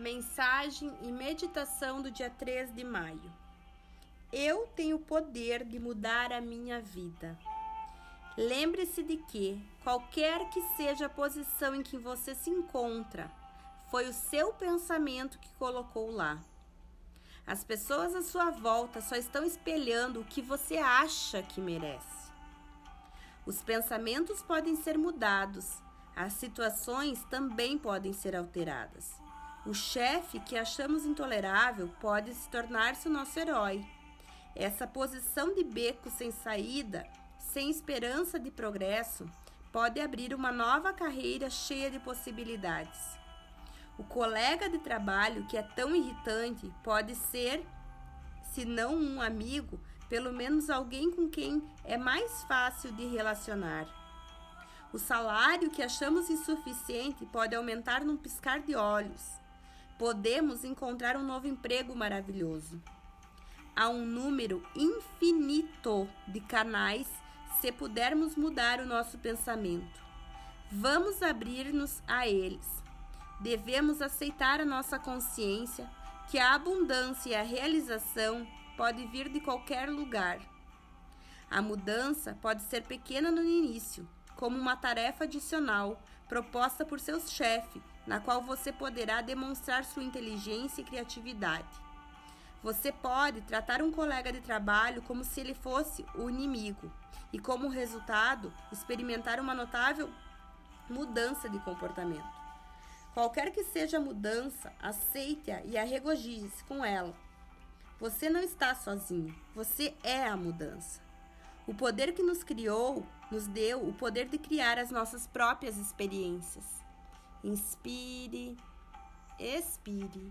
Mensagem e meditação do dia 3 de maio. Eu tenho o poder de mudar a minha vida. Lembre-se de que, qualquer que seja a posição em que você se encontra, foi o seu pensamento que colocou lá. As pessoas à sua volta só estão espelhando o que você acha que merece. Os pensamentos podem ser mudados, as situações também podem ser alteradas. O chefe que achamos intolerável pode se tornar-se o nosso herói. Essa posição de beco sem saída, sem esperança de progresso, pode abrir uma nova carreira cheia de possibilidades. O colega de trabalho que é tão irritante pode ser, se não um amigo, pelo menos alguém com quem é mais fácil de relacionar. O salário que achamos insuficiente pode aumentar num piscar de olhos podemos encontrar um novo emprego maravilhoso. Há um número infinito de canais se pudermos mudar o nosso pensamento. Vamos abrir-nos a eles. Devemos aceitar a nossa consciência que a abundância e a realização pode vir de qualquer lugar. A mudança pode ser pequena no início, como uma tarefa adicional proposta por seu chefe, na qual você poderá demonstrar sua inteligência e criatividade. Você pode tratar um colega de trabalho como se ele fosse o inimigo e, como resultado, experimentar uma notável mudança de comportamento. Qualquer que seja a mudança, aceite-a e arregojie-se com ela. Você não está sozinho, você é a mudança. O poder que nos criou nos deu o poder de criar as nossas próprias experiências. Inspire, expire.